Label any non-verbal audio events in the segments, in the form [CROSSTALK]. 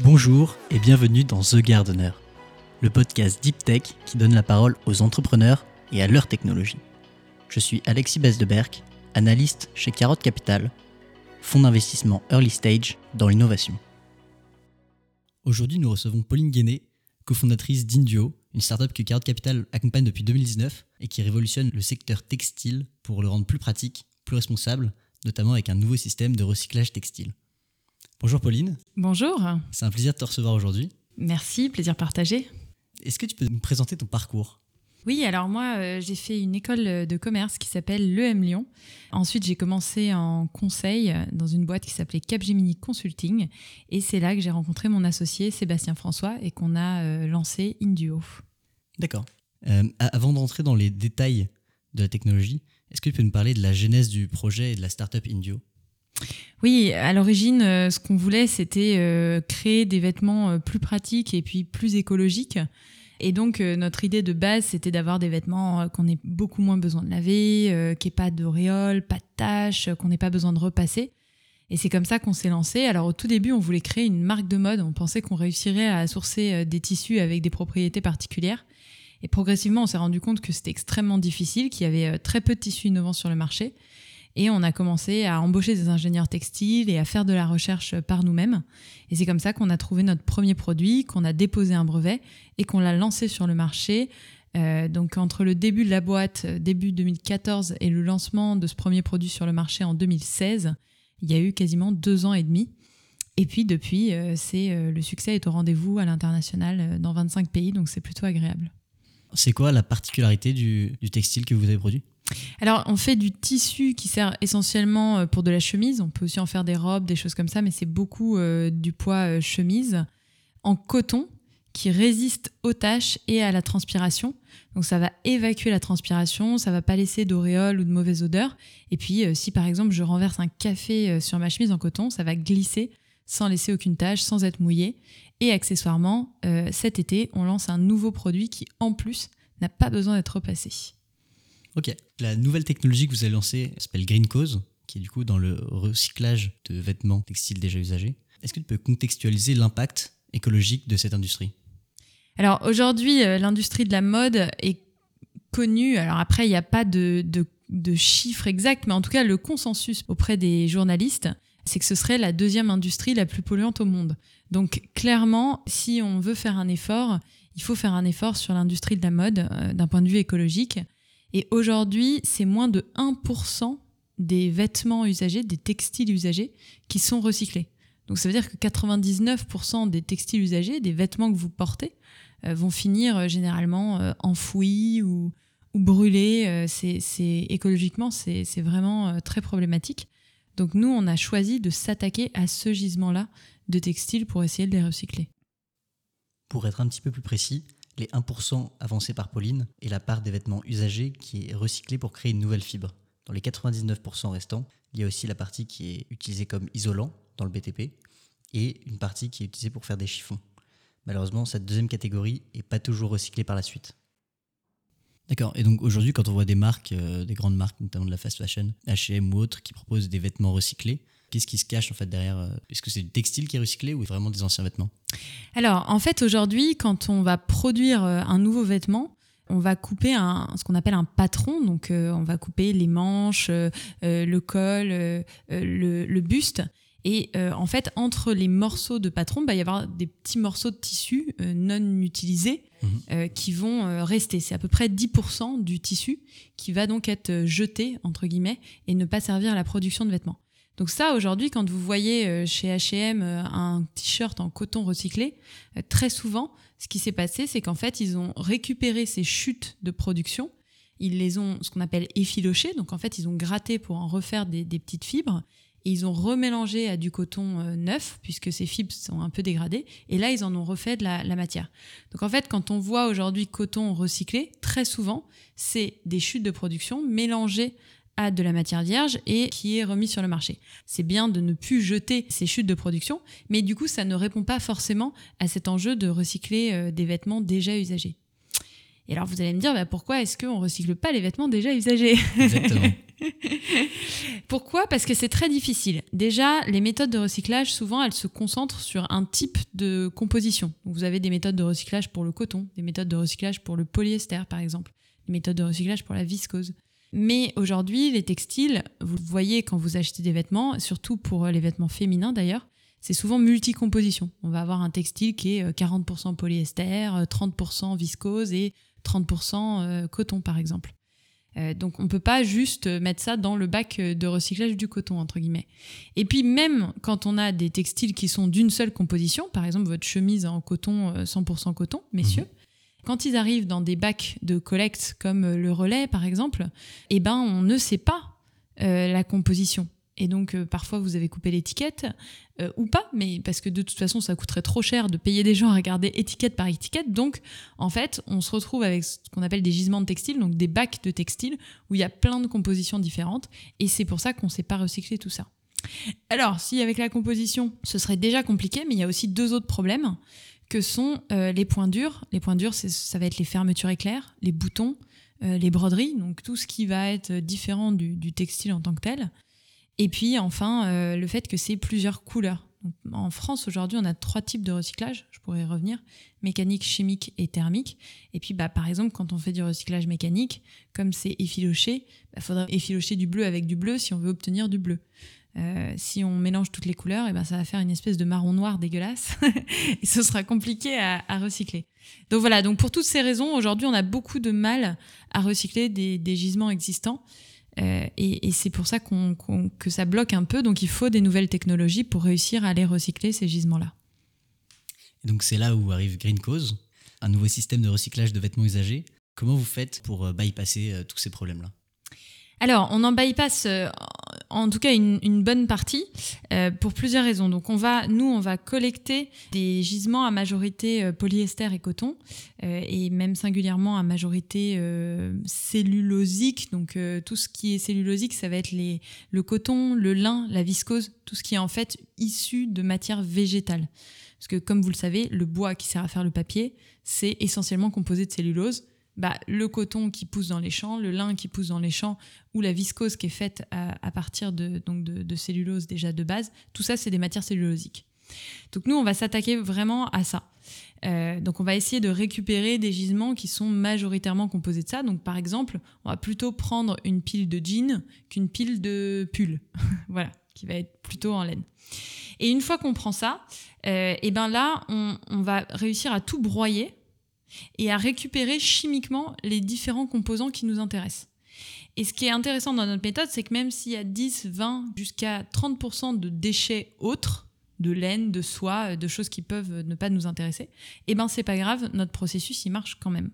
Bonjour et bienvenue dans The Gardener, le podcast Deep Tech qui donne la parole aux entrepreneurs et à leur technologie. Je suis Alexis Besdeberg, analyste chez Carotte Capital, fonds d'investissement early stage dans l'innovation. Aujourd'hui, nous recevons Pauline Guéné, cofondatrice d'Indio, une startup que Carotte Capital accompagne depuis 2019 et qui révolutionne le secteur textile pour le rendre plus pratique, plus responsable, notamment avec un nouveau système de recyclage textile. Bonjour Pauline. Bonjour. C'est un plaisir de te recevoir aujourd'hui. Merci, plaisir partagé. Est-ce que tu peux nous présenter ton parcours? Oui, alors moi, euh, j'ai fait une école de commerce qui s'appelle l'EM Lyon. Ensuite, j'ai commencé en conseil dans une boîte qui s'appelait Capgemini Consulting. Et c'est là que j'ai rencontré mon associé Sébastien François et qu'on a euh, lancé Induo. D'accord. Euh, avant d'entrer dans les détails de la technologie, est-ce que tu peux nous parler de la genèse du projet et de la startup Indio oui, à l'origine, euh, ce qu'on voulait, c'était euh, créer des vêtements euh, plus pratiques et puis plus écologiques. Et donc, notre idée de base, c'était d'avoir des vêtements qu'on ait beaucoup moins besoin de laver, qu'il n'y ait pas d'auréoles, pas de taches, qu'on n'ait pas besoin de repasser. Et c'est comme ça qu'on s'est lancé. Alors, au tout début, on voulait créer une marque de mode. On pensait qu'on réussirait à sourcer des tissus avec des propriétés particulières. Et progressivement, on s'est rendu compte que c'était extrêmement difficile, qu'il y avait très peu de tissus innovants sur le marché. Et on a commencé à embaucher des ingénieurs textiles et à faire de la recherche par nous-mêmes. Et c'est comme ça qu'on a trouvé notre premier produit, qu'on a déposé un brevet et qu'on l'a lancé sur le marché. Euh, donc entre le début de la boîte, euh, début 2014, et le lancement de ce premier produit sur le marché en 2016, il y a eu quasiment deux ans et demi. Et puis depuis, euh, c'est le succès est au rendez-vous à l'international dans 25 pays, donc c'est plutôt agréable. C'est quoi la particularité du textile que vous avez produit? Alors, on fait du tissu qui sert essentiellement euh, pour de la chemise. On peut aussi en faire des robes, des choses comme ça, mais c'est beaucoup euh, du poids euh, chemise en coton qui résiste aux taches et à la transpiration. Donc ça va évacuer la transpiration, ça va pas laisser d'auréole ou de mauvaise odeur. Et puis si par exemple je renverse un café sur ma chemise en coton, ça va glisser sans laisser aucune tache, sans être mouillé. Et accessoirement, cet été, on lance un nouveau produit qui en plus n'a pas besoin d'être repassé. Ok. La nouvelle technologie que vous avez lancée s'appelle Green Cause, qui est du coup dans le recyclage de vêtements textiles déjà usagés. Est-ce que tu peux contextualiser l'impact écologique de cette industrie? Alors aujourd'hui, euh, l'industrie de la mode est connue. Alors après, il n'y a pas de, chiffres exacts, mais en tout cas, le consensus auprès des journalistes, c'est que ce serait la deuxième industrie la plus polluante au monde. Donc clairement, si on veut faire un effort, il faut faire un effort sur l'industrie de la mode euh, d'un point de vue écologique. Et aujourd'hui, c'est moins de 1% des vêtements usagés, des textiles usagés, qui sont recyclés. Donc ça veut dire que 99% des textiles usagés, des vêtements que vous portez, euh, vont finir euh, généralement euh, enfouis ou, ou brûlés. c'est, écologiquement, c'est, vraiment très problématique. Donc nous, on a choisi de s'attaquer à ce gisement-là de textiles pour essayer de les recycler. Pour être un petit peu plus précis, les 1% avancés par Pauline et la part des vêtements usagés qui est recyclée pour créer une nouvelle fibre. Dans les 99% restants, il y a aussi la partie qui est utilisée comme isolant dans le BTP et une partie qui est utilisée pour faire des chiffons. Malheureusement, cette deuxième catégorie n'est pas toujours recyclée par la suite. D'accord. Et donc aujourd'hui, quand on voit des marques, euh, des grandes marques, notamment de la fast fashion, H&M ou autres, qui proposent des vêtements recyclés, Qu'est-ce qui se cache en fait derrière euh, Est-ce que c'est du textile qui est recyclé ou vraiment des anciens vêtements? Alors en fait aujourd'hui, quand on va produire euh, un nouveau vêtement, on va couper un, ce qu'on appelle un patron. Donc, euh, on va couper les manches, le col, le, buste. Et en fait, entre les morceaux de patron, il va y avoir des petits morceaux de tissu non utilisés mhm. qui vont rester. C'est à peu près 10% du tissu qui va donc être jeté, entre guillemets, et ne pas servir à la production de vêtements. Donc ça, aujourd'hui, quand vous voyez euh, chez H&M un t-shirt en coton recyclé, euh, très souvent, ce qui s'est passé, c'est qu'en fait, ils ont récupéré ces chutes de production, ils les ont, ce qu'on appelle effilochées, donc en fait, ils ont gratté pour en refaire des, petites fibres, et ils ont remélangé à du coton neuf, puisque ces fibres sont un peu dégradées, et là, ils en ont refait de la, la matière. Donc en fait, quand on voit aujourd'hui coton recyclé, très souvent, c'est des chutes de production mélangées à de la matière vierge et qui est remis sur le marché. C'est bien de ne plus jeter ces chutes de production, mais du coup, ça ne répond pas forcément à cet enjeu de recycler euh, des vêtements déjà usagés. Et alors, vous allez me dire, bah, pourquoi est-ce qu'on ne recycle pas les vêtements déjà usagés? Exactement. [LAUGHS] Pourquoi? Parce que c'est très difficile. Déjà, les méthodes de recyclage, souvent, elles se concentrent sur un type de composition. Vous avez des méthodes de recyclage pour le coton, des méthodes de recyclage pour le polyester, par exemple, des méthodes de recyclage pour la viscose. Mais aujourd'hui, les textiles, vous voyez quand vous achetez des vêtements, surtout pour les vêtements féminins d'ailleurs, c'est souvent multicomposition. On va avoir un textile qui est 40% euh, polyester, 30% euh, viscose et 30% euh, coton par exemple. donc on ne peut pas juste mettre ça dans le bac de recyclage du coton entre guillemets. Et puis même quand on a des textiles qui sont d'une seule composition, par exemple votre chemise en coton 100% coton, messieurs, mhm. Quand ils arrivent dans des bacs de collecte comme le relais par exemple, eh ben on ne sait pas la composition. Et donc euh, parfois vous avez coupé l'étiquette euh, ou pas, mais parce que de toute façon ça coûterait trop cher de payer des gens à regarder étiquette par étiquette. Donc en fait on se retrouve avec ce qu'on appelle des gisements de textile, donc des bacs de textile où il y a plein de compositions différentes. Et c'est pour ça qu'on ne sait pas recycler tout ça. Alors si avec la composition ce serait déjà compliqué, mais il y a aussi deux autres problèmes que sont euh, les points durs. Les points durs ça va être les fermetures éclairs, les boutons, les broderies, donc tout ce qui va être différent du textile en tant que tel. Et puis enfin, euh, le fait que c'est plusieurs couleurs. en France, aujourd'hui, on a trois types de recyclage, je pourrais revenir, mécanique, chimique et thermique. Et puis, bah, par exemple, quand on fait du recyclage mécanique, comme c'est effiloché, il bah, faudrait effilocher du bleu avec du bleu si on veut obtenir du bleu. Euh, si on mélange toutes les couleurs, et ben ça va faire une espèce de marron noir dégueulasse [LAUGHS] et ce sera compliqué à, recycler. Donc voilà, donc pour toutes ces raisons, aujourd'hui on a beaucoup de mal à recycler des gisements existants. Euh, et, c'est pour ça que ça bloque un peu. Donc il faut des nouvelles technologies pour réussir à aller recycler ces gisements-là. Donc c'est là où arrive Green Cause, un nouveau système de recyclage de vêtements usagés. Comment vous faites pour euh, bypasser tous ces problèmes-là? Alors, on en bypass euh, en tout cas une, bonne partie euh, pour plusieurs raisons. Donc, on va, nous, on va collecter des gisements à majorité euh, polyester et coton, et même singulièrement à majorité cellulosique. Donc, tout ce qui est cellulosique, ça va être les, le coton, le lin, la viscose, tout ce qui est en fait issu de matière végétale. Parce que, comme vous le savez, le bois qui sert à faire le papier, c'est essentiellement composé de cellulose bah, le coton qui pousse dans les champs, le lin qui pousse dans les champs, ou la viscose qui est faite à, partir de, donc de, cellulose déjà de base, tout ça, c'est des matières cellulosiques. Donc nous, on va s'attaquer vraiment à ça. Euh, donc on va essayer de récupérer des gisements qui sont majoritairement composés de ça. Donc par exemple, on va plutôt prendre une pile de jeans qu'une pile de pull. [LAUGHS] voilà, qui va être plutôt en laine. Et une fois qu'on prend ça, euh, et ben là, on va réussir à tout broyer et à récupérer chimiquement les différents composants qui nous intéressent. Et ce qui est intéressant dans notre méthode, c'est que même s'il y a 10, 20, jusqu'à 30% de déchets autres, de laine, de soie, de choses qui peuvent ne pas nous intéresser, eh ben c'est pas grave, notre processus il marche quand même.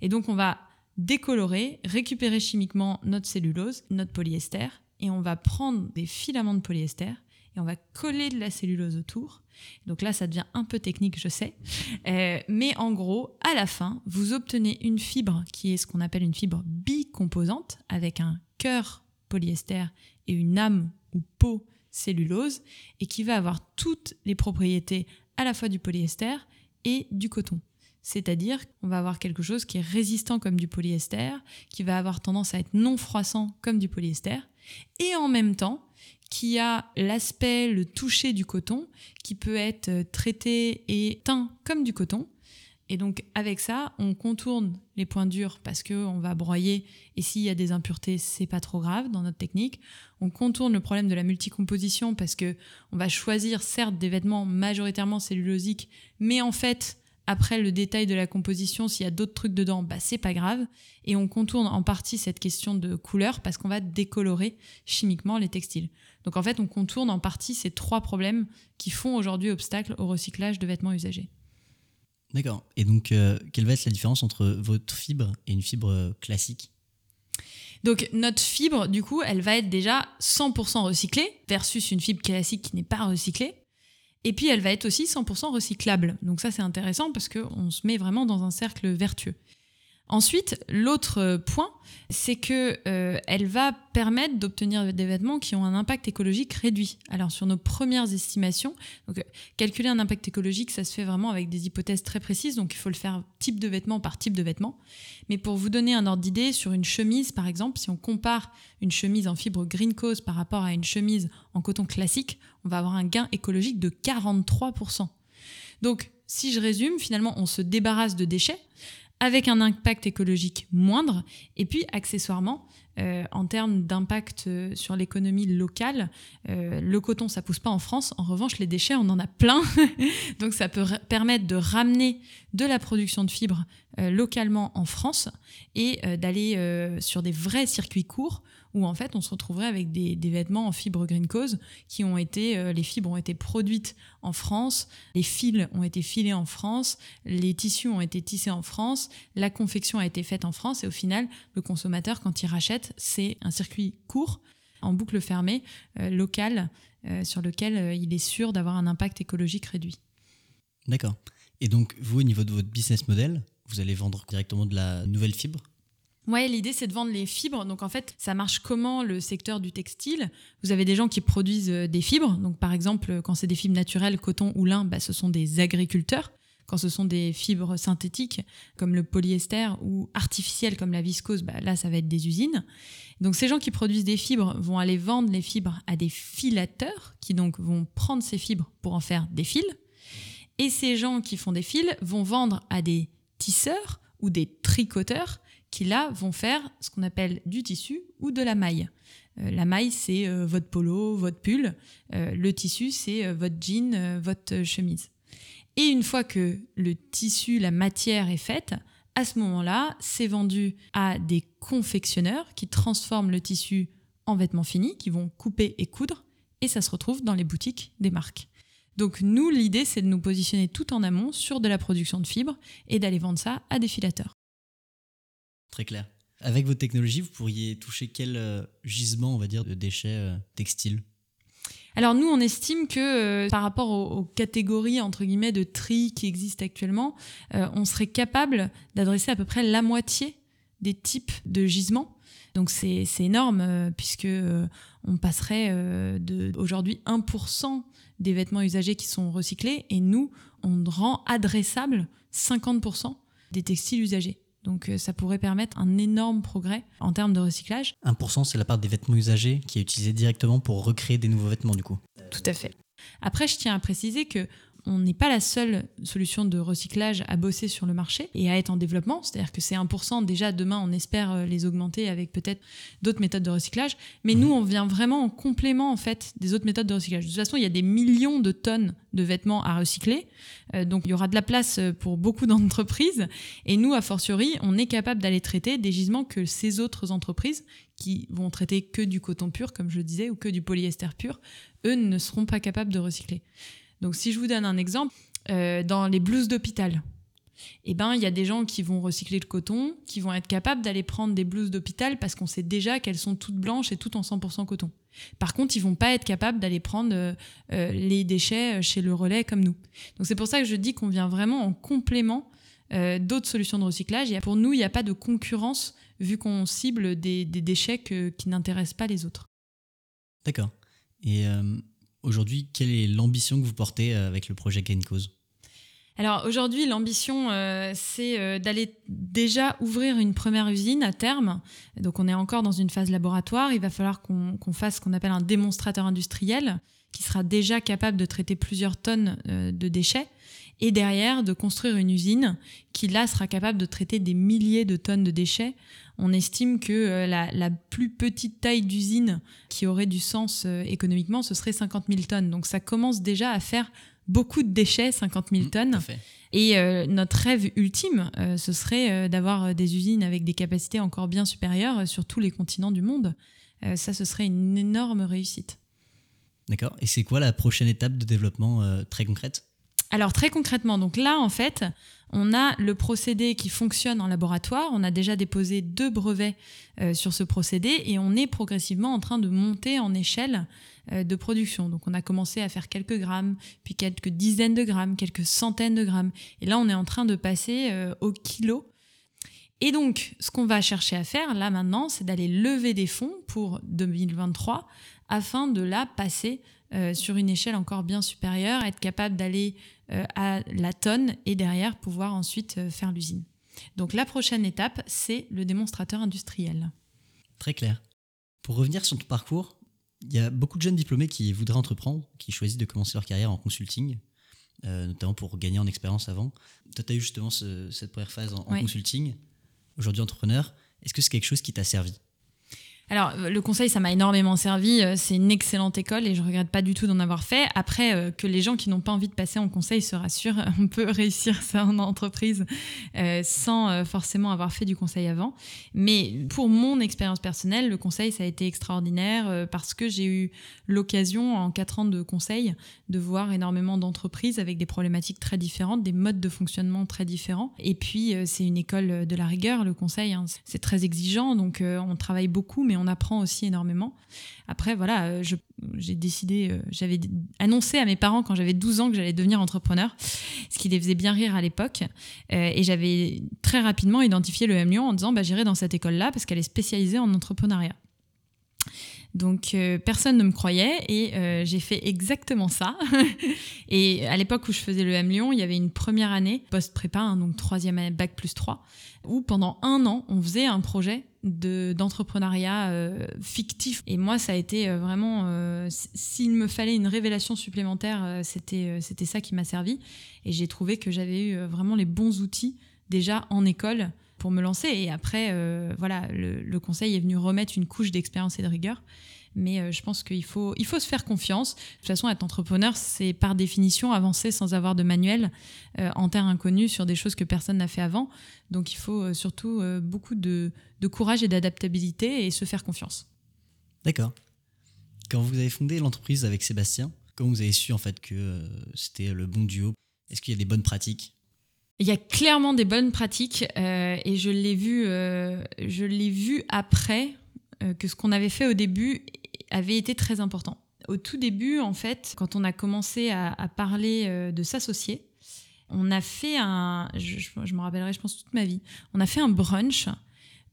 Et donc on va décolorer, récupérer chimiquement notre cellulose, notre polyester, et on va prendre des filaments de polyester on va coller de la cellulose autour. Donc là, ça devient un peu technique, je sais. Euh, mais en gros, à la fin, vous obtenez une fibre qui est ce qu'on appelle une fibre bicomposante avec un cœur polyester et une âme ou peau cellulose et qui va avoir toutes les propriétés à la fois du polyester et du coton. C'est-à-dire qu'on va avoir quelque chose qui est résistant comme du polyester, qui va avoir tendance à être non froissant comme du polyester, et en même temps qui a l'aspect, le toucher du coton, qui peut être euh, traité et teint comme du coton. Et donc avec ça, on contourne les points durs parce qu'on va broyer et s'il y a des impuretés, c'est pas trop grave dans notre technique. On contourne le problème de la multicomposition parce que on va choisir certes des vêtements majoritairement cellulosiques, mais en fait après le détail de la composition, s'il y a d'autres trucs dedans, bah c'est pas grave. Et on contourne en partie cette question de couleur parce qu'on va décolorer chimiquement les textiles. Donc en fait, on contourne en partie ces trois problèmes qui font aujourd'hui obstacle au recyclage de vêtements usagés. D'accord. Et donc, euh, quelle va être la différence entre votre fibre et une fibre euh, classique? Donc notre fibre, du coup, elle va être déjà 100% recyclée versus une fibre classique qui n'est pas recyclée. Et puis elle va être aussi 100% recyclable. Donc ça c'est intéressant parce qu'on se met vraiment dans un cercle vertueux. Ensuite, l'autre point, c'est que euh, elle va permettre d'obtenir des vêtements qui ont un impact écologique réduit. Alors sur nos premières estimations, euh, calculer un impact écologique, ça se fait vraiment avec des hypothèses très précises, donc il faut le faire type de vêtement par type de vêtement. Mais pour vous donner un ordre d'idée, sur une chemise par exemple, si on compare une chemise en fibre Green Cause par rapport à une chemise en coton classique, on va avoir un gain écologique de 43%. Donc si je résume, finalement, on se débarrasse de déchets avec un impact écologique moindre. Et puis, accessoirement, euh, en termes d'impact euh, sur l'économie locale, euh, le coton, ça pousse pas en France. En revanche, les déchets, on en a plein. [LAUGHS] Donc, ça peut permettre de ramener de la production de fibres localement en France et d'aller sur des vrais circuits courts où en fait on se retrouverait avec des, vêtements en fibre Green Cause qui ont été, euh, les fibres ont été produites en France, les fils ont été filés en France, les tissus ont été tissés en France, la confection a été faite en France et au final le consommateur quand il rachète c'est un circuit court en boucle fermée euh, local euh, sur lequel il est sûr d'avoir un impact écologique réduit. D'accord. Et donc vous au niveau de votre business model, vous allez vendre directement de la nouvelle fibre? Ouais, l'idée c'est de vendre les fibres. Donc en fait, ça marche comment le secteur du textile? Vous avez des gens qui produisent euh, des fibres. Donc par exemple, quand c'est des fibres naturelles, coton ou lin, bah, ce sont des agriculteurs. Quand ce sont des fibres synthétiques comme le polyester ou artificielles comme la viscose, bah, là ça va être des usines. Donc ces gens qui produisent des fibres vont aller vendre les fibres à des filateurs qui donc vont prendre ces fibres pour en faire des fils. Et ces gens qui font des fils vont vendre à des tisseurs ou des tricoteurs qui là vont faire ce qu'on appelle du tissu ou de la maille. Euh, la maille, c'est euh, votre polo, votre pull. Euh, le tissu, c'est votre jean, votre chemise. Et une fois que le tissu, la matière est faite, à ce moment-là, c'est vendu à des confectionneurs qui transforment le tissu en vêtements finis, qui vont couper et coudre, et ça se retrouve dans les boutiques des marques. Donc nous, l'idée, c'est de nous positionner tout en amont sur de la production de fibres et d'aller vendre ça à des filateurs. Très clair. Avec votre technologie, vous pourriez toucher quel euh, gisement, on va dire, de déchets euh, textiles? Alors nous, on estime que euh, par rapport aux, catégories entre guillemets de tri qui existent actuellement, on serait capable d'adresser à peu près la moitié des types de gisements. Donc c'est énorme puisque on passerait de aujourd'hui 1% des vêtements usagés qui sont recyclés et nous, on rend adressable 50% des textiles usagés. Donc euh, ça pourrait permettre un énorme progrès en termes de recyclage. 1%, c'est la part des vêtements usagés qui est utilisée directement pour recréer des nouveaux vêtements du coup. Tout à fait. Après, je tiens à préciser que on n'est pas la seule solution de recyclage à bosser sur le marché et à être en développement. C'est-à-dire que c'est 1%. Déjà, demain, on espère euh, les augmenter avec peut-être d'autres méthodes de recyclage. Mais nous, on vient vraiment en complément, en fait, des autres méthodes de recyclage. De toute façon, il y a des millions de tonnes de vêtements à recycler. Euh, donc, il y aura de la place euh, pour beaucoup [LAUGHS] d'entreprises. Et nous, a fortiori, on est capable d'aller traiter des gisements que ces autres entreprises qui vont traiter que du coton pur, comme je le disais, ou que du polyester pur, eux ne seront pas capables de recycler. Donc si je vous donne un exemple, euh, dans les blouses d'hôpital, eh ben, il y a des gens qui vont recycler le coton, qui vont être capables d'aller prendre des blouses d'hôpital parce qu'on sait déjà qu'elles sont toutes blanches et toutes en 100% coton. Par contre, ils vont pas être capables d'aller prendre euh, euh, les déchets chez le relais comme nous. Donc c'est pour ça que je dis qu'on vient vraiment en complément d'autres solutions de recyclage. Pour nous, il n'y a pas de concurrence vu qu'on cible des, déchets qui n'intéressent pas les autres. D'accord. Et Aujourd'hui, quelle est l'ambition que vous portez euh, avec le projet Gain Cause? Alors aujourd'hui, l'ambition, euh, c'est euh, d'aller déjà ouvrir une première usine à terme. Donc on est encore dans une phase laboratoire. Il va falloir qu'on fasse ce qu'on appelle un démonstrateur industriel qui sera déjà capable de traiter plusieurs tonnes de déchets. Et derrière, de construire une usine qui là sera capable de traiter des milliers de tonnes de déchets on estime que euh, la, plus petite taille d'usine qui aurait du sens euh, économiquement, ce serait 50 000 tonnes. Donc ça commence déjà à faire beaucoup de déchets, 50 000 mmh, tonnes. Et euh, notre rêve ultime, ce serait d'avoir des usines avec des capacités encore bien supérieures sur tous les continents du monde. ça, ce serait une énorme réussite. D'accord. Et c'est quoi la prochaine étape de développement très concrète? Alors très concrètement, donc là en fait, on a le procédé qui fonctionne en laboratoire. On a déjà déposé deux brevets euh, sur ce procédé et on est progressivement en train de monter en échelle euh, de production. Donc on a commencé à faire quelques grammes, puis quelques dizaines de grammes, quelques centaines de grammes. Et là, on est en train de passer euh, au kilo. Et donc, ce qu'on va chercher à faire là maintenant, c'est d'aller lever des fonds pour 2023 afin de là passer euh, sur une échelle encore bien supérieure, être capable d'aller euh, à la tonne et derrière pouvoir ensuite euh, faire l'usine. Donc la prochaine étape, c'est le démonstrateur industriel. Très clair. Pour revenir sur ton parcours, il y a beaucoup de jeunes diplômés qui voudraient entreprendre, qui choisissent de commencer leur carrière en consulting, notamment pour gagner en expérience avant. Toi, tu as eu justement cette première phase en, consulting, aujourd'hui entrepreneur. Est-ce que c'est quelque chose qui t'a servi? Alors, euh, le conseil, ça m'a énormément servi. Euh, c'est une excellente école et je regrette pas du tout d'en avoir fait. Après, euh, que les gens qui n'ont pas envie de passer en conseil se rassurent, [LAUGHS] on peut réussir ça en entreprise sans forcément avoir fait du conseil avant. Mais pour mon expérience personnelle, le conseil, ça a été extraordinaire parce que j'ai eu l'occasion, en quatre ans de conseil, de voir énormément d'entreprises avec des problématiques très différentes, des modes de fonctionnement très différents. Et puis, c'est une école de la rigueur, le conseil. Hein. C'est très exigeant, donc on travaille beaucoup, mais on apprend aussi énormément. Après, voilà, euh, j'ai décidé, euh, j'avais annoncé à mes parents quand j'avais 12 ans que j'allais devenir entrepreneur, ce qui les faisait bien rire à l'époque. Euh, et j'avais très rapidement identifié le M Lyon en disant, bah, j'irai dans cette école-là parce qu'elle est spécialisée en entrepreneuriat. Donc personne ne me croyait et j'ai fait exactement ça. [LAUGHS] et à l'époque où je faisais le M Lyon, il y avait une première année post-prépa, hein, donc troisième année bac plus 3, où pendant un an, on faisait un projet d'entrepreneuriat euh, fictif. Et moi, ça a été euh, vraiment, euh, s'il me fallait une révélation supplémentaire, c'était c'était ça qui m'a servi. Et j'ai trouvé que j'avais eu vraiment les bons outils déjà en école pour me lancer. Et après, voilà, le, conseil est venu remettre une couche d'expérience et de rigueur. Mais euh, je pense qu'il faut, il faut se faire confiance. De toute façon, être entrepreneur, c'est par définition avancer sans avoir de manuel euh, en terre inconnue sur des choses que personne n'a fait avant. Donc il faut euh, surtout beaucoup de, courage et d'adaptabilité et se faire confiance. D'accord. Quand vous avez fondé l'entreprise avec Sébastien, comment vous avez su en fait que c'était le bon duo? Est-ce qu'il y a des bonnes pratiques? Il y a clairement des bonnes pratiques et je l'ai vu, je l'ai vu après que ce qu'on avait fait au début avait été très important. Au tout début, en fait, quand on a commencé à, parler euh, de s'associer, on a fait un, je, me rappellerai, je pense toute ma vie, on a fait un brunch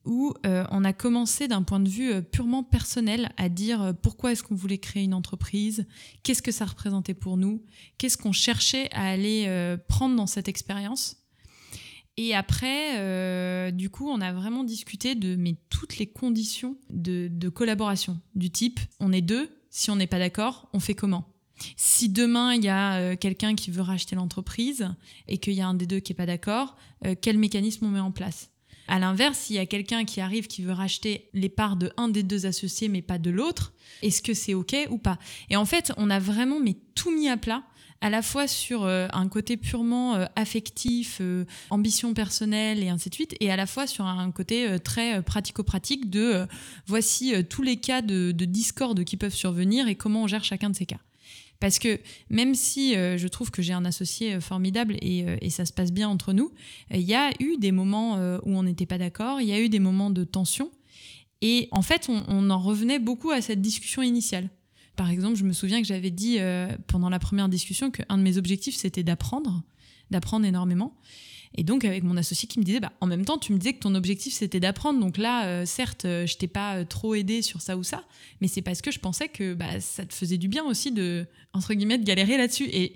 où euh, on a commencé d'un point de vue euh, purement personnel à dire pourquoi est-ce qu'on voulait créer une entreprise, qu'est-ce que ça représentait pour nous, qu'est-ce qu'on cherchait à aller prendre dans cette expérience. Et après, euh, du coup, on a vraiment discuté de mais, toutes les conditions de, collaboration, du type on est deux, si on n'est pas d'accord, on fait comment? Si demain il y a euh, quelqu'un qui veut racheter l'entreprise et qu'il y a un des deux qui n'est pas d'accord, euh, quel mécanisme on met en place? À l'inverse, s'il y a quelqu'un qui arrive qui veut racheter les parts de un des deux associés mais pas de l'autre, est-ce que c'est OK ou pas? Et en fait, on a vraiment mais, tout mis à plat à la fois sur euh, un côté purement euh, affectif, euh, ambition personnelle et ainsi de suite, et à la fois sur un côté très pratico-pratique de voici tous les cas de, discorde qui peuvent survenir et comment on gère chacun de ces cas. Parce que même si je trouve que j'ai un associé formidable et, ça se passe bien entre nous, il y a eu des moments où on n'était pas d'accord, il y a eu des moments de tension. Et en fait, on en revenait beaucoup à cette discussion initiale. Par exemple, je me souviens que j'avais dit euh, pendant la première discussion qu'un de mes objectifs, c'était d'apprendre, d'apprendre énormément. Et donc, avec mon associé qui me disait, bah, en même temps, tu me disais que ton objectif, c'était d'apprendre. Donc là, euh, certes, euh, je t'ai pas trop aidé sur ça ou ça, mais c'est parce que je pensais que bah, ça te faisait du bien aussi de, entre guillemets, de galérer là-dessus. Et,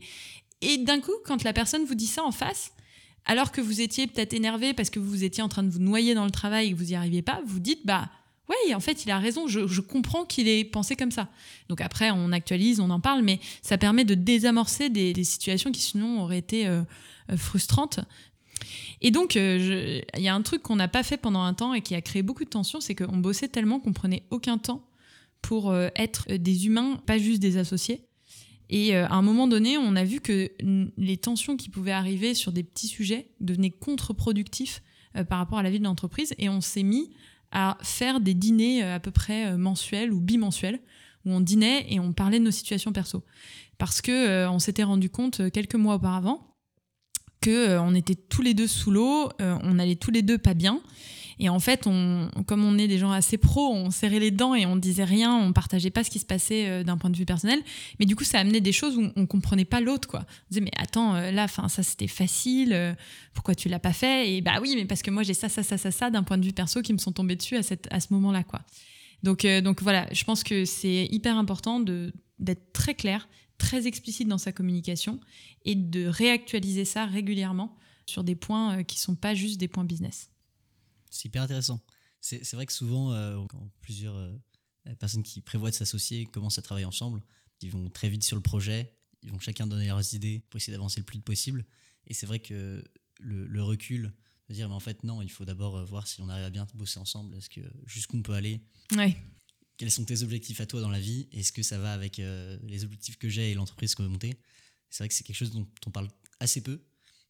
d'un coup, quand la personne vous dit ça en face, alors que vous étiez peut-être énervé parce que vous étiez en train de vous noyer dans le travail et que vous n'y arriviez pas, vous dites, bah, oui, en fait, il a raison, je, comprends qu'il ait pensé comme ça. Donc après, on actualise, on en parle, mais ça permet de désamorcer des, situations qui sinon auraient été euh, euh, frustrantes. Et donc, euh, il y a un truc qu'on n'a pas fait pendant un temps et qui a créé beaucoup de tensions, c'est qu'on bossait tellement qu'on prenait aucun temps pour être des humains, pas juste des associés. Et à un moment donné, on a vu que les tensions qui pouvaient arriver sur des petits sujets devenaient contre-productifs par rapport à la vie de l'entreprise. Et on s'est mis à faire des dîners euh, à peu près euh, mensuels ou bimensuels où on dînait et on parlait de nos situations perso. Parce que euh, on s'était rendu compte quelques mois auparavant que on était tous les deux sous l'eau, on allait tous les deux pas bien Et en fait, comme on est des gens assez pros, on serrait les dents et on disait rien, on partageait pas ce qui se passait euh, d'un point de vue personnel. Mais du coup, ça amenait des choses où on comprenait pas l'autre, quoi. On disait, mais attends, euh, là, fin, ça c'était facile, euh, pourquoi tu l'as pas fait? Et bah oui, mais parce que moi j'ai ça, ça, ça, ça, ça d'un point de vue perso qui me sont tombés dessus à, cette, à ce moment-là, quoi. Donc, donc voilà, je pense que c'est hyper important d'être très clair, très explicite dans sa communication et de réactualiser ça régulièrement sur des points qui sont pas juste des points business. C'est hyper intéressant. C'est vrai que souvent, euh, quand plusieurs euh, personnes qui prévoient de s'associer commencent à travailler ensemble, ils vont très vite sur le projet, ils vont chacun donner leurs idées pour essayer d'avancer le plus vite possible. Et c'est vrai que le, recul, de dire, mais en fait, non, il faut d'abord euh, voir si on arrive à bien bosser ensemble, est-ce que jusqu'où on peut aller ouais. Quels sont tes objectifs à toi dans la vie Est-ce que ça va avec les objectifs que j'ai et l'entreprise qu'on veut monter? C'est vrai que c'est quelque chose dont on parle assez peu,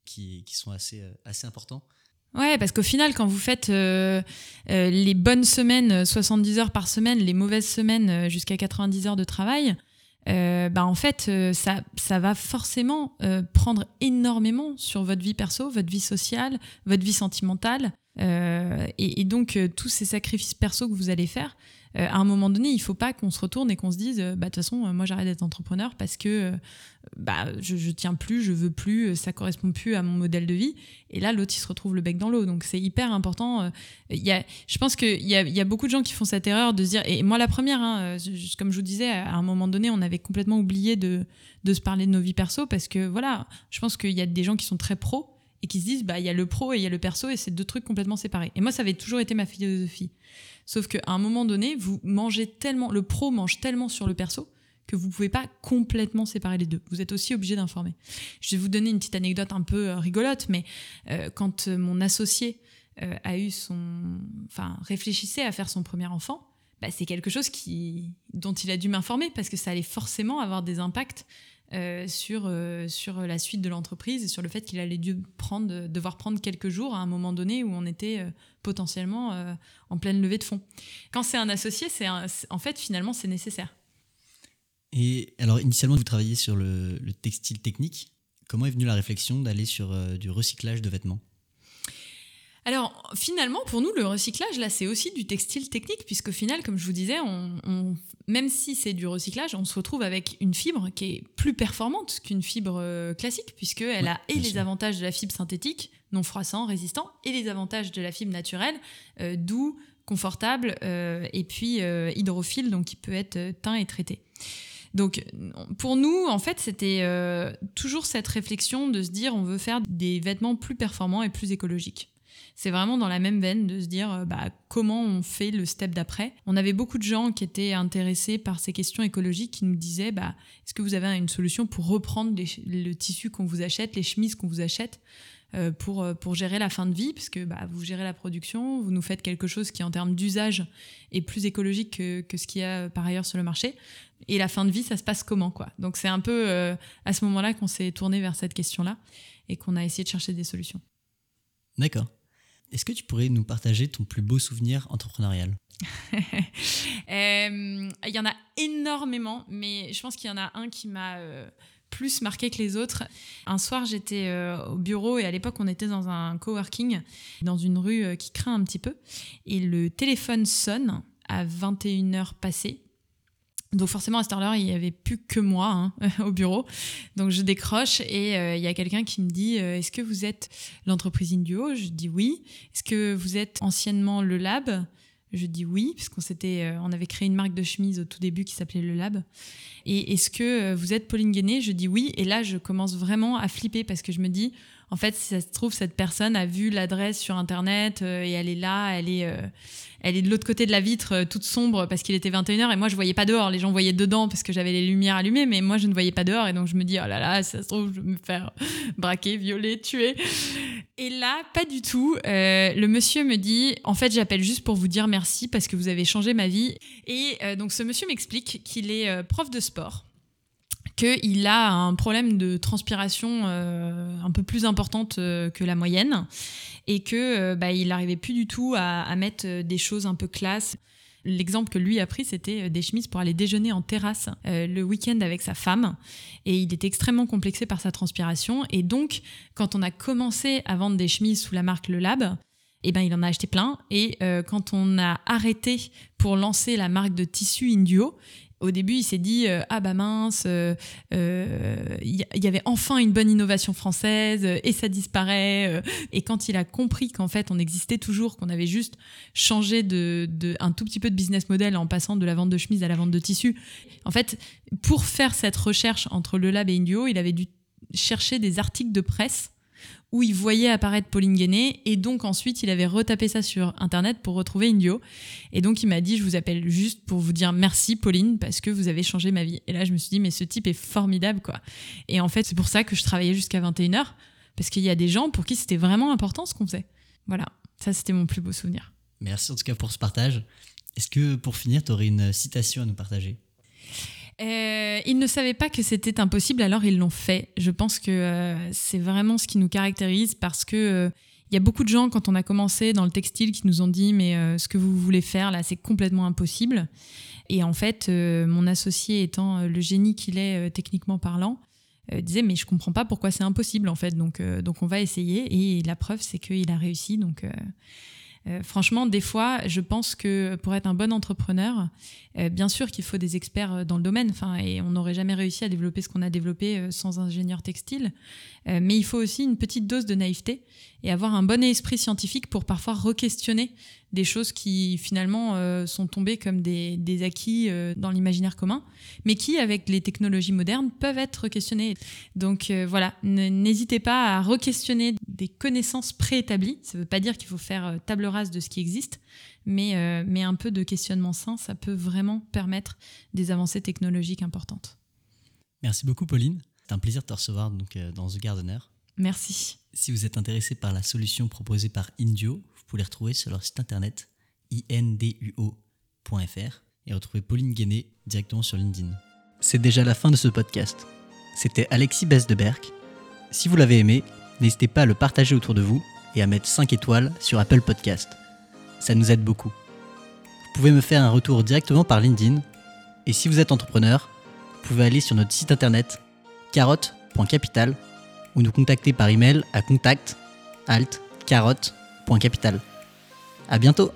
qui, sont assez, assez importants. Ouais, parce qu'au final, quand vous faites euh, euh, les bonnes semaines, 70 heures par semaine, les mauvaises semaines euh, jusqu'à 90 heures de travail, bah en fait, ça, ça va forcément prendre énormément sur votre vie perso, votre vie sociale, votre vie sentimentale. Et, et, donc, tous ces sacrifices perso que vous allez faire, euh, à un moment donné, il ne faut pas qu'on se retourne et qu'on se dise, euh, bah, de toute façon, euh, moi j'arrête d'être entrepreneur parce que bah, je, ne tiens plus, je veux plus, ça correspond plus à mon modèle de vie. Et là, l'autre, il se retrouve le bec dans l'eau. Donc c'est hyper important. Il y a, je pense qu'il y a, y a beaucoup de gens qui font cette erreur de se dire, et moi la première, hein, comme je vous disais, à un moment donné, on avait complètement oublié de, se parler de nos vies perso parce que voilà, je pense qu'il y a des gens qui sont très pros et qui se disent bah il y a le pro et il y a le perso et c'est deux trucs complètement séparés. Et moi ça avait toujours été ma philosophie. Sauf qu'à un moment donné, vous mangez tellement, le pro mange tellement sur le perso que vous pouvez pas complètement séparer les deux. Vous êtes aussi obligé d'informer. Je vais vous donner une petite anecdote un peu euh, rigolote, mais euh, quand euh, mon associé a eu son, enfin réfléchissait à faire son premier enfant, bah, c'est quelque chose qui, dont il a dû m'informer parce que ça allait forcément avoir des impacts euh, sur, euh, sur la suite de l'entreprise et sur le fait qu'il allait dû prendre, devoir prendre quelques jours à un moment donné où on était euh, potentiellement en pleine levée de fonds. Quand c'est un associé, c'est en fait finalement c'est nécessaire. Et alors initialement vous travailliez sur le, le textile technique. Comment est venue la réflexion d'aller sur du recyclage de vêtements? Alors finalement, pour nous, le recyclage, là, c'est aussi du textile technique, puisqu'au final, comme je vous disais, on, même si c'est du recyclage, on se retrouve avec une fibre qui est plus performante qu'une fibre euh, classique, puisqu'elle a et les avantages de la fibre synthétique, non froissant, résistant, et les avantages de la fibre naturelle, euh, doux, confortable, euh, et puis hydrophile, donc qui peut être teint et traité. Donc pour nous, en fait, c'était toujours cette réflexion de se dire on veut faire des vêtements plus performants et plus écologiques c'est vraiment dans la même veine de se dire euh, bah, comment on fait le step d'après. On avait beaucoup de gens qui étaient intéressés par ces questions écologiques qui nous disaient bah, est-ce que vous avez une solution pour reprendre le tissu qu'on vous achète, les chemises qu'on vous achète euh, pour, euh, pour gérer la fin de vie, parce que bah, vous gérez la production, vous nous faites quelque chose qui en termes d'usage est plus écologique que, ce qu'il y a par ailleurs sur le marché. Et la fin de vie, ça se passe comment quoi? Donc c'est un peu à ce moment-là qu'on s'est tourné vers cette question-là et qu'on a essayé de chercher des solutions. D'accord. Est-ce que tu pourrais nous partager ton plus beau souvenir entrepreneurial? [LAUGHS] Euh, Il y en a énormément, mais je pense qu'il y en a un qui m'a euh, plus marqué que les autres. Un soir, j'étais euh, au bureau et à l'époque, on était dans un coworking, dans une rue qui craint un petit peu. Et le téléphone sonne à 21h passées. Donc forcément à cette il n'y avait plus que moi hein, [LAUGHS] au bureau. Donc je décroche et euh, il y a quelqu'un qui me dit euh, Est-ce que vous êtes l'entreprise Induo? Je dis oui. Est-ce que vous êtes anciennement le Lab? Je dis oui, puisqu'on euh, avait créé une marque de chemise au tout début qui s'appelait le Lab. Et est-ce que vous êtes Pauline Guéné? Je dis oui. Et là, je commence vraiment à flipper parce que je me dis en fait, si ça se trouve, cette personne a vu l'adresse sur Internet euh, et elle est là, elle est, euh, elle est de l'autre côté de la vitre, euh, toute sombre, parce qu'il était 21h et moi, je voyais pas dehors. Les gens voyaient dedans parce que j'avais les lumières allumées, mais moi, je ne voyais pas dehors. Et donc, je me dis, oh là là, si ça se trouve, je vais me faire [LAUGHS] braquer, violer, tuer. Et là, pas du tout. le monsieur me dit, en fait, j'appelle juste pour vous dire merci parce que vous avez changé ma vie. Et donc, ce monsieur m'explique qu'il est prof de sport qu'il a un problème de transpiration euh, un peu plus importante euh, que la moyenne et que euh, bah, il n'arrivait plus du tout à, mettre des choses un peu classe. L'exemple que lui a pris, c'était des chemises pour aller déjeuner en terrasse le week-end avec sa femme. Et il était extrêmement complexé par sa transpiration. Et donc, quand on a commencé à vendre des chemises sous la marque Le Lab, Et ben il en a acheté plein. Et quand on a arrêté pour lancer la marque de tissu Induo, au début, il s'est dit euh, ah bah mince, il euh, euh, y, avait enfin une bonne innovation française et ça disparaît. et quand il a compris qu'en fait on existait toujours, qu'on avait juste changé de, de, un tout petit peu de business model en passant de la vente de chemise à la vente de tissu, en fait, pour faire cette recherche entre le lab et Indio, il avait dû chercher des articles de presse où il voyait apparaître Pauline Guéné et donc ensuite il avait retapé ça sur internet pour retrouver Indio. Et donc il m'a dit je vous appelle juste pour vous dire merci Pauline parce que vous avez changé ma vie. Et là je me suis dit mais ce type est formidable quoi. Et en fait c'est pour ça que je travaillais jusqu'à 21h parce qu'il y a des gens pour qui c'était vraiment important ce qu'on faisait. Voilà. Ça c'était mon plus beau souvenir. Merci en tout cas pour ce partage. Est-ce que pour finir tu aurais une citation à nous partager? Euh, ils ne savaient pas que c'était impossible, alors ils l'ont fait. Je pense que euh, c'est vraiment ce qui nous caractérise parce que euh, il y a beaucoup de gens quand on a commencé dans le textile qui nous ont dit mais ce que vous voulez faire là c'est complètement impossible. Et en fait, mon associé étant le génie qu'il est techniquement parlant, disait mais je comprends pas pourquoi c'est impossible en fait. Donc donc on va essayer et la preuve c'est qu'il a réussi donc. Euh, franchement, des fois, je pense que pour être un bon entrepreneur, euh, bien sûr qu'il faut des experts euh, dans le domaine, enfin, et on n'aurait jamais réussi à développer ce qu'on a développé sans ingénieur textile. mais il faut aussi une petite dose de naïveté et avoir un bon esprit scientifique pour parfois re-questionner des choses qui finalement euh, sont tombées comme des, des acquis euh, dans l'imaginaire commun, mais qui, avec les technologies modernes, peuvent être questionnées. Donc euh, voilà, n'hésitez pas à re-questionner des connaissances préétablies. Ça ne veut pas dire qu'il faut faire table rase de ce qui existe, mais, mais un peu de questionnement sain, ça peut vraiment permettre des avancées technologiques importantes. Merci beaucoup Pauline. C'est un plaisir de te recevoir donc, dans The Gardener. Merci. Si vous êtes intéressé par la solution proposée par Indio, pouvez les retrouver sur leur site internet induo.fr et retrouver Pauline Guéné directement sur LinkedIn. C'est déjà la fin de ce podcast. C'était Alexis Besdeberg. Si vous l'avez aimé, n'hésitez pas à le partager autour de vous et à mettre 5 étoiles sur Apple Podcast. Ça nous aide beaucoup. Vous pouvez me faire un retour directement par LinkedIn et si vous êtes entrepreneur, vous pouvez aller sur notre site internet carotte.capital ou nous contacter par email à contact alt carotte.capital. À bientôt